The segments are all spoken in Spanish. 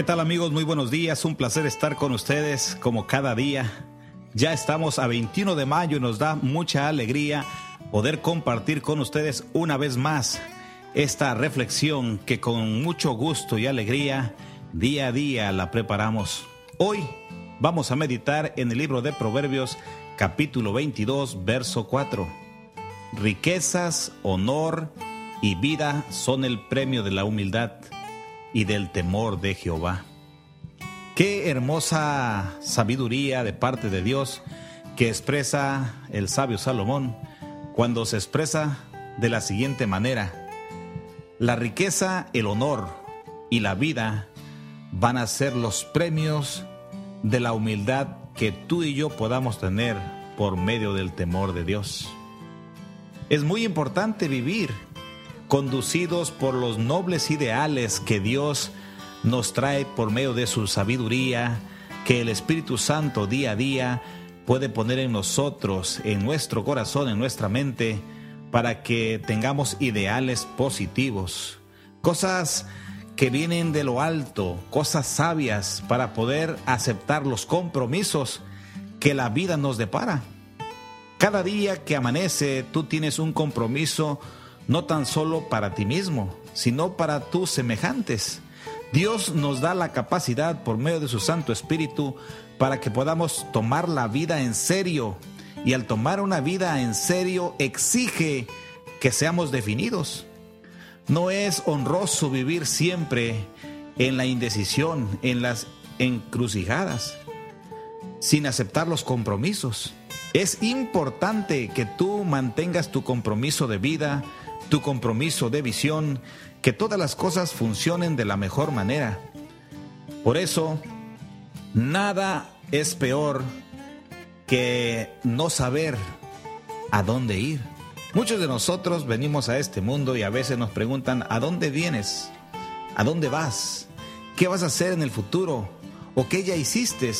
¿Qué tal amigos? Muy buenos días, un placer estar con ustedes como cada día. Ya estamos a 21 de mayo y nos da mucha alegría poder compartir con ustedes una vez más esta reflexión que con mucho gusto y alegría día a día la preparamos. Hoy vamos a meditar en el libro de Proverbios capítulo 22 verso 4. Riquezas, honor y vida son el premio de la humildad y del temor de Jehová. Qué hermosa sabiduría de parte de Dios que expresa el sabio Salomón cuando se expresa de la siguiente manera. La riqueza, el honor y la vida van a ser los premios de la humildad que tú y yo podamos tener por medio del temor de Dios. Es muy importante vivir conducidos por los nobles ideales que Dios nos trae por medio de su sabiduría, que el Espíritu Santo día a día puede poner en nosotros, en nuestro corazón, en nuestra mente, para que tengamos ideales positivos, cosas que vienen de lo alto, cosas sabias para poder aceptar los compromisos que la vida nos depara. Cada día que amanece tú tienes un compromiso no tan solo para ti mismo, sino para tus semejantes. Dios nos da la capacidad por medio de su Santo Espíritu para que podamos tomar la vida en serio. Y al tomar una vida en serio exige que seamos definidos. No es honroso vivir siempre en la indecisión, en las encrucijadas, sin aceptar los compromisos. Es importante que tú mantengas tu compromiso de vida, tu compromiso de visión, que todas las cosas funcionen de la mejor manera. Por eso, nada es peor que no saber a dónde ir. Muchos de nosotros venimos a este mundo y a veces nos preguntan, ¿a dónde vienes? ¿A dónde vas? ¿Qué vas a hacer en el futuro? ¿O qué ya hiciste?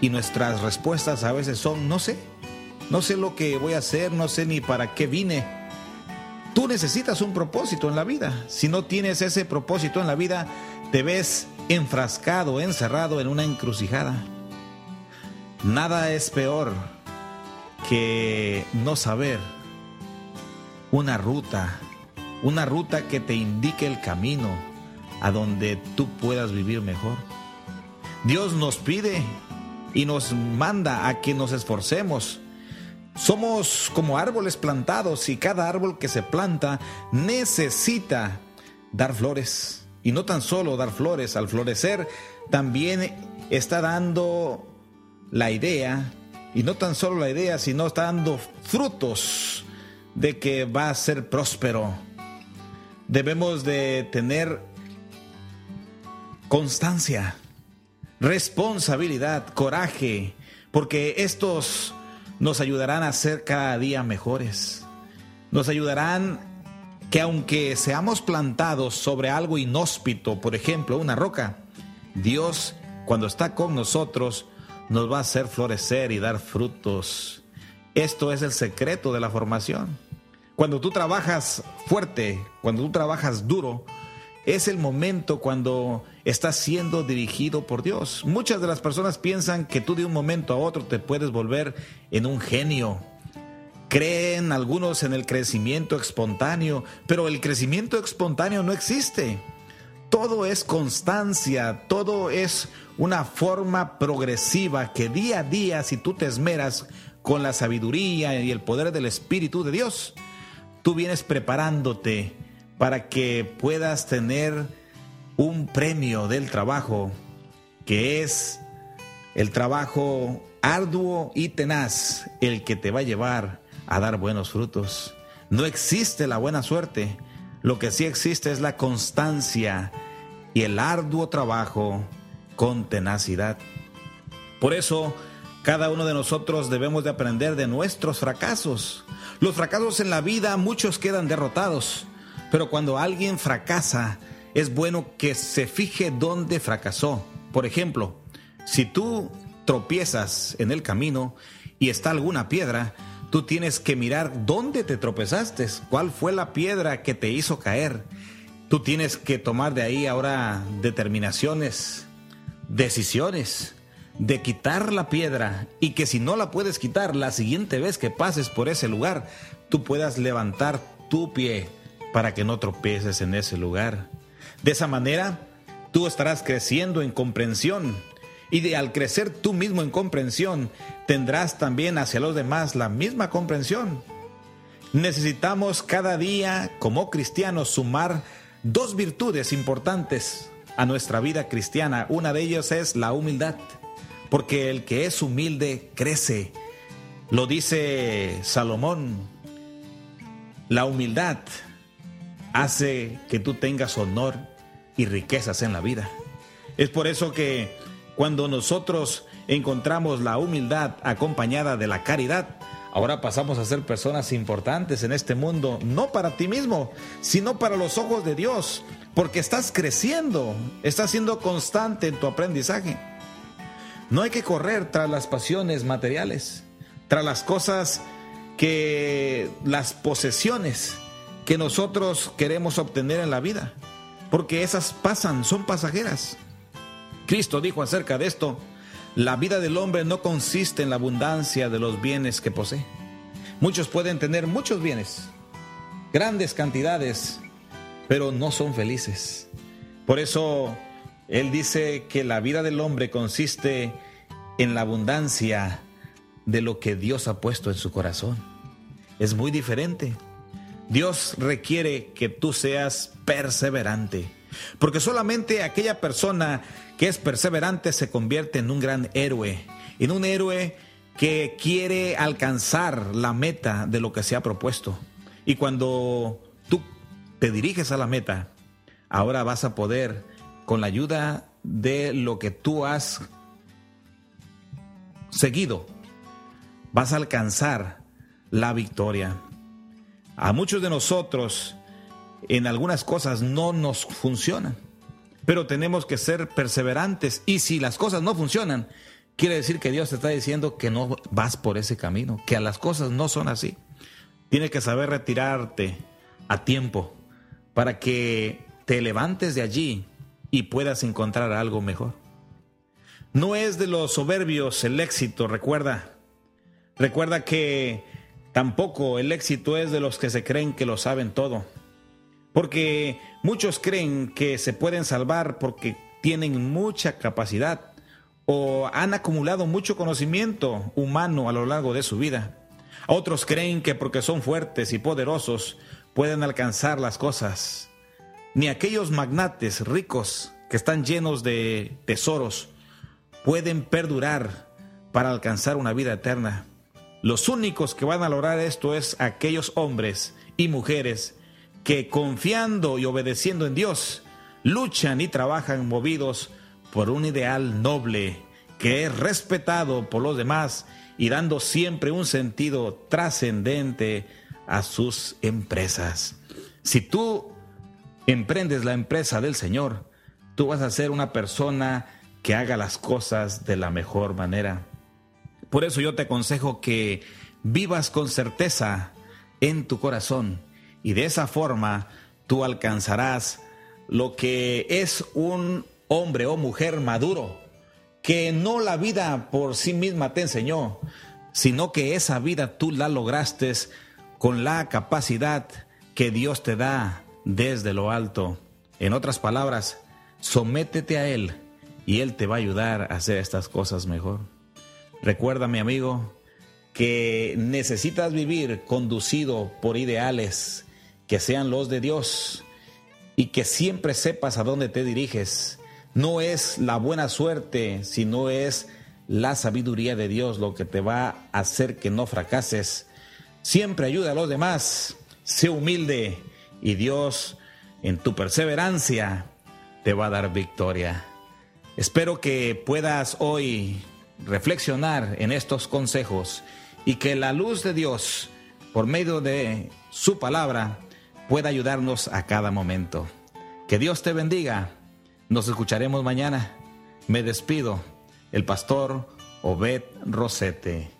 Y nuestras respuestas a veces son, no sé, no sé lo que voy a hacer, no sé ni para qué vine. Tú necesitas un propósito en la vida. Si no tienes ese propósito en la vida, te ves enfrascado, encerrado en una encrucijada. Nada es peor que no saber una ruta, una ruta que te indique el camino a donde tú puedas vivir mejor. Dios nos pide y nos manda a que nos esforcemos. Somos como árboles plantados y cada árbol que se planta necesita dar flores. Y no tan solo dar flores, al florecer también está dando la idea, y no tan solo la idea, sino está dando frutos de que va a ser próspero. Debemos de tener constancia, responsabilidad, coraje, porque estos nos ayudarán a ser cada día mejores. Nos ayudarán que aunque seamos plantados sobre algo inhóspito, por ejemplo, una roca, Dios cuando está con nosotros nos va a hacer florecer y dar frutos. Esto es el secreto de la formación. Cuando tú trabajas fuerte, cuando tú trabajas duro, es el momento cuando estás siendo dirigido por Dios. Muchas de las personas piensan que tú de un momento a otro te puedes volver en un genio. Creen algunos en el crecimiento espontáneo, pero el crecimiento espontáneo no existe. Todo es constancia, todo es una forma progresiva que día a día, si tú te esmeras con la sabiduría y el poder del Espíritu de Dios, tú vienes preparándote para que puedas tener un premio del trabajo, que es el trabajo arduo y tenaz, el que te va a llevar a dar buenos frutos. No existe la buena suerte, lo que sí existe es la constancia y el arduo trabajo con tenacidad. Por eso, cada uno de nosotros debemos de aprender de nuestros fracasos. Los fracasos en la vida, muchos quedan derrotados, pero cuando alguien fracasa, es bueno que se fije dónde fracasó. Por ejemplo, si tú tropiezas en el camino y está alguna piedra, tú tienes que mirar dónde te tropezaste, cuál fue la piedra que te hizo caer Tú tienes que tomar de ahí ahora determinaciones, decisiones de quitar la piedra y que si no la puedes quitar la siguiente vez que pases por ese lugar, tú puedas levantar tu pie para que no tropieces en ese lugar. De esa manera, tú estarás creciendo en comprensión y al crecer tú mismo en comprensión, tendrás también hacia los demás la misma comprensión. Necesitamos cada día como cristianos sumar dos virtudes importantes a nuestra vida cristiana. Una de ellas es la humildad, porque el que es humilde crece. Lo dice Salomón, la humildad hace que tú tengas honor y riquezas en la vida. Es por eso que cuando nosotros encontramos la humildad acompañada de la caridad, ahora pasamos a ser personas importantes en este mundo, no para ti mismo, sino para los ojos de Dios, porque estás creciendo, estás siendo constante en tu aprendizaje. No hay que correr tras las pasiones materiales, tras las cosas que las posesiones que nosotros queremos obtener en la vida, porque esas pasan, son pasajeras. Cristo dijo acerca de esto, la vida del hombre no consiste en la abundancia de los bienes que posee. Muchos pueden tener muchos bienes, grandes cantidades, pero no son felices. Por eso Él dice que la vida del hombre consiste en la abundancia de lo que Dios ha puesto en su corazón. Es muy diferente. Dios requiere que tú seas perseverante, porque solamente aquella persona que es perseverante se convierte en un gran héroe, en un héroe que quiere alcanzar la meta de lo que se ha propuesto. Y cuando tú te diriges a la meta, ahora vas a poder, con la ayuda de lo que tú has seguido, vas a alcanzar la victoria. A muchos de nosotros en algunas cosas no nos funcionan, pero tenemos que ser perseverantes y si las cosas no funcionan, quiere decir que Dios te está diciendo que no vas por ese camino, que las cosas no son así. Tienes que saber retirarte a tiempo para que te levantes de allí y puedas encontrar algo mejor. No es de los soberbios el éxito, recuerda. Recuerda que Tampoco el éxito es de los que se creen que lo saben todo. Porque muchos creen que se pueden salvar porque tienen mucha capacidad o han acumulado mucho conocimiento humano a lo largo de su vida. Otros creen que porque son fuertes y poderosos pueden alcanzar las cosas. Ni aquellos magnates ricos que están llenos de tesoros pueden perdurar para alcanzar una vida eterna. Los únicos que van a lograr esto es aquellos hombres y mujeres que confiando y obedeciendo en Dios, luchan y trabajan movidos por un ideal noble que es respetado por los demás y dando siempre un sentido trascendente a sus empresas. Si tú emprendes la empresa del Señor, tú vas a ser una persona que haga las cosas de la mejor manera. Por eso yo te aconsejo que vivas con certeza en tu corazón y de esa forma tú alcanzarás lo que es un hombre o mujer maduro, que no la vida por sí misma te enseñó, sino que esa vida tú la lograste con la capacidad que Dios te da desde lo alto. En otras palabras, sométete a Él y Él te va a ayudar a hacer estas cosas mejor. Recuerda, mi amigo, que necesitas vivir conducido por ideales que sean los de Dios y que siempre sepas a dónde te diriges. No es la buena suerte, sino es la sabiduría de Dios lo que te va a hacer que no fracases. Siempre ayuda a los demás, sé humilde y Dios en tu perseverancia te va a dar victoria. Espero que puedas hoy reflexionar en estos consejos y que la luz de Dios, por medio de su palabra, pueda ayudarnos a cada momento. Que Dios te bendiga. Nos escucharemos mañana. Me despido. El pastor Obed Rosete.